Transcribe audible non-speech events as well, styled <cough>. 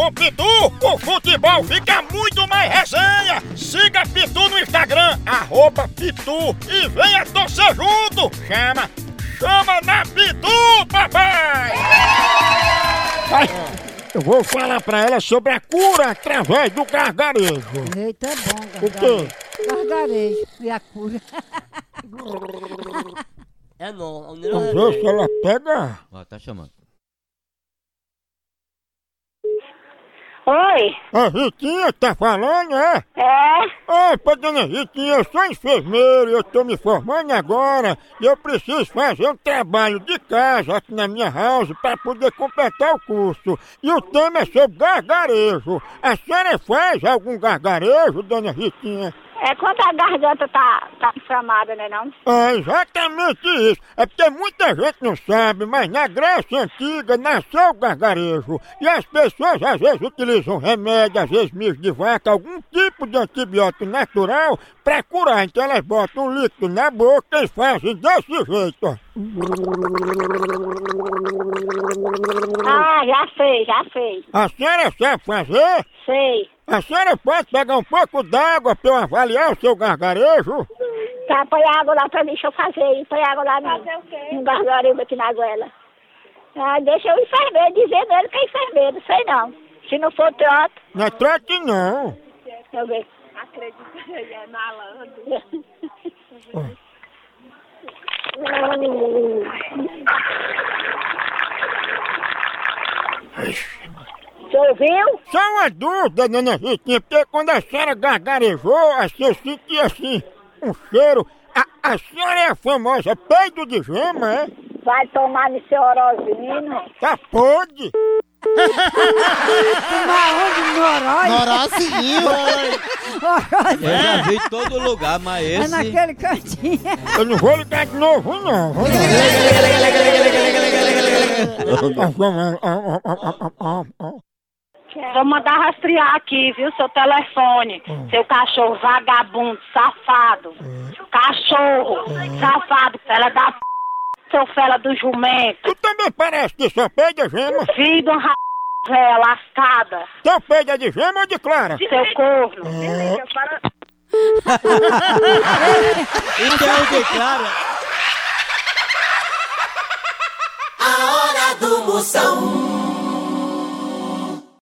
Com Pitu, o futebol fica muito mais resenha! Siga Pitu no Instagram, arroba Pitu e venha torcer junto! Chama! Chama na Pitu, papai! Ai, eu vou falar pra ela sobre a cura através do gargarejo. Eita, é bom, O quê? Gargarejo e a cura. É não, Vamos ver se ela pega. Ó, tá chamando. Oi, A Ritinha tá falando, é? é? Oi, pô, dona Ritinha, eu sou enfermeiro, eu tô me formando agora e eu preciso fazer um trabalho de casa aqui na minha house para poder completar o curso. E o tema é sobre gargarejo. A senhora faz algum gargarejo, dona Ritinha? É quando a garganta tá, tá inflamada, né não? É exatamente isso. É porque muita gente não sabe, mas na Grécia Antiga nasceu o gargarejo. E as pessoas às vezes utilizam remédio, às vezes mijo de vaca, algum tipo de antibiótico natural para curar. Então elas botam um líquido na boca e fazem desse jeito. Ah, já sei, já sei. A senhora sabe fazer? Sei. A senhora pode pegar um pouco d'água para eu avaliar o seu gargarejo? Tá, põe água lá pra mim, deixa eu fazer. Põe água lá no, no gargarejo aqui na goela. Ah, deixa o enfermeiro dizer dele que é enfermeiro, sei não. Se não for trote, Não é trote não. deixa eu ver. Você ouviu? Só uma dúvida, dona Ritinha, porque quando a senhora gargarejou, assim, eu senti assim, um cheiro. A, a senhora é a famosa peido de gema, é? Vai tomar no seu orozinho. Tá podre? Tomar onde? No Oroz? Norozinho! Eu já vi em todo lugar, mas É esse. naquele cantinho. Eu não vou ligar de novo, não. Vou mandar rastrear aqui, viu, seu telefone. Seu cachorro vagabundo, safado. Cachorro, safado, fela da p... Seu fela do jumento. Tu também parece que só peida gema. Filho de uma ra... véia lascada. Teu peida de gema ou de clara? Seu corno. Então, <laughs> declara. A hora do Moção.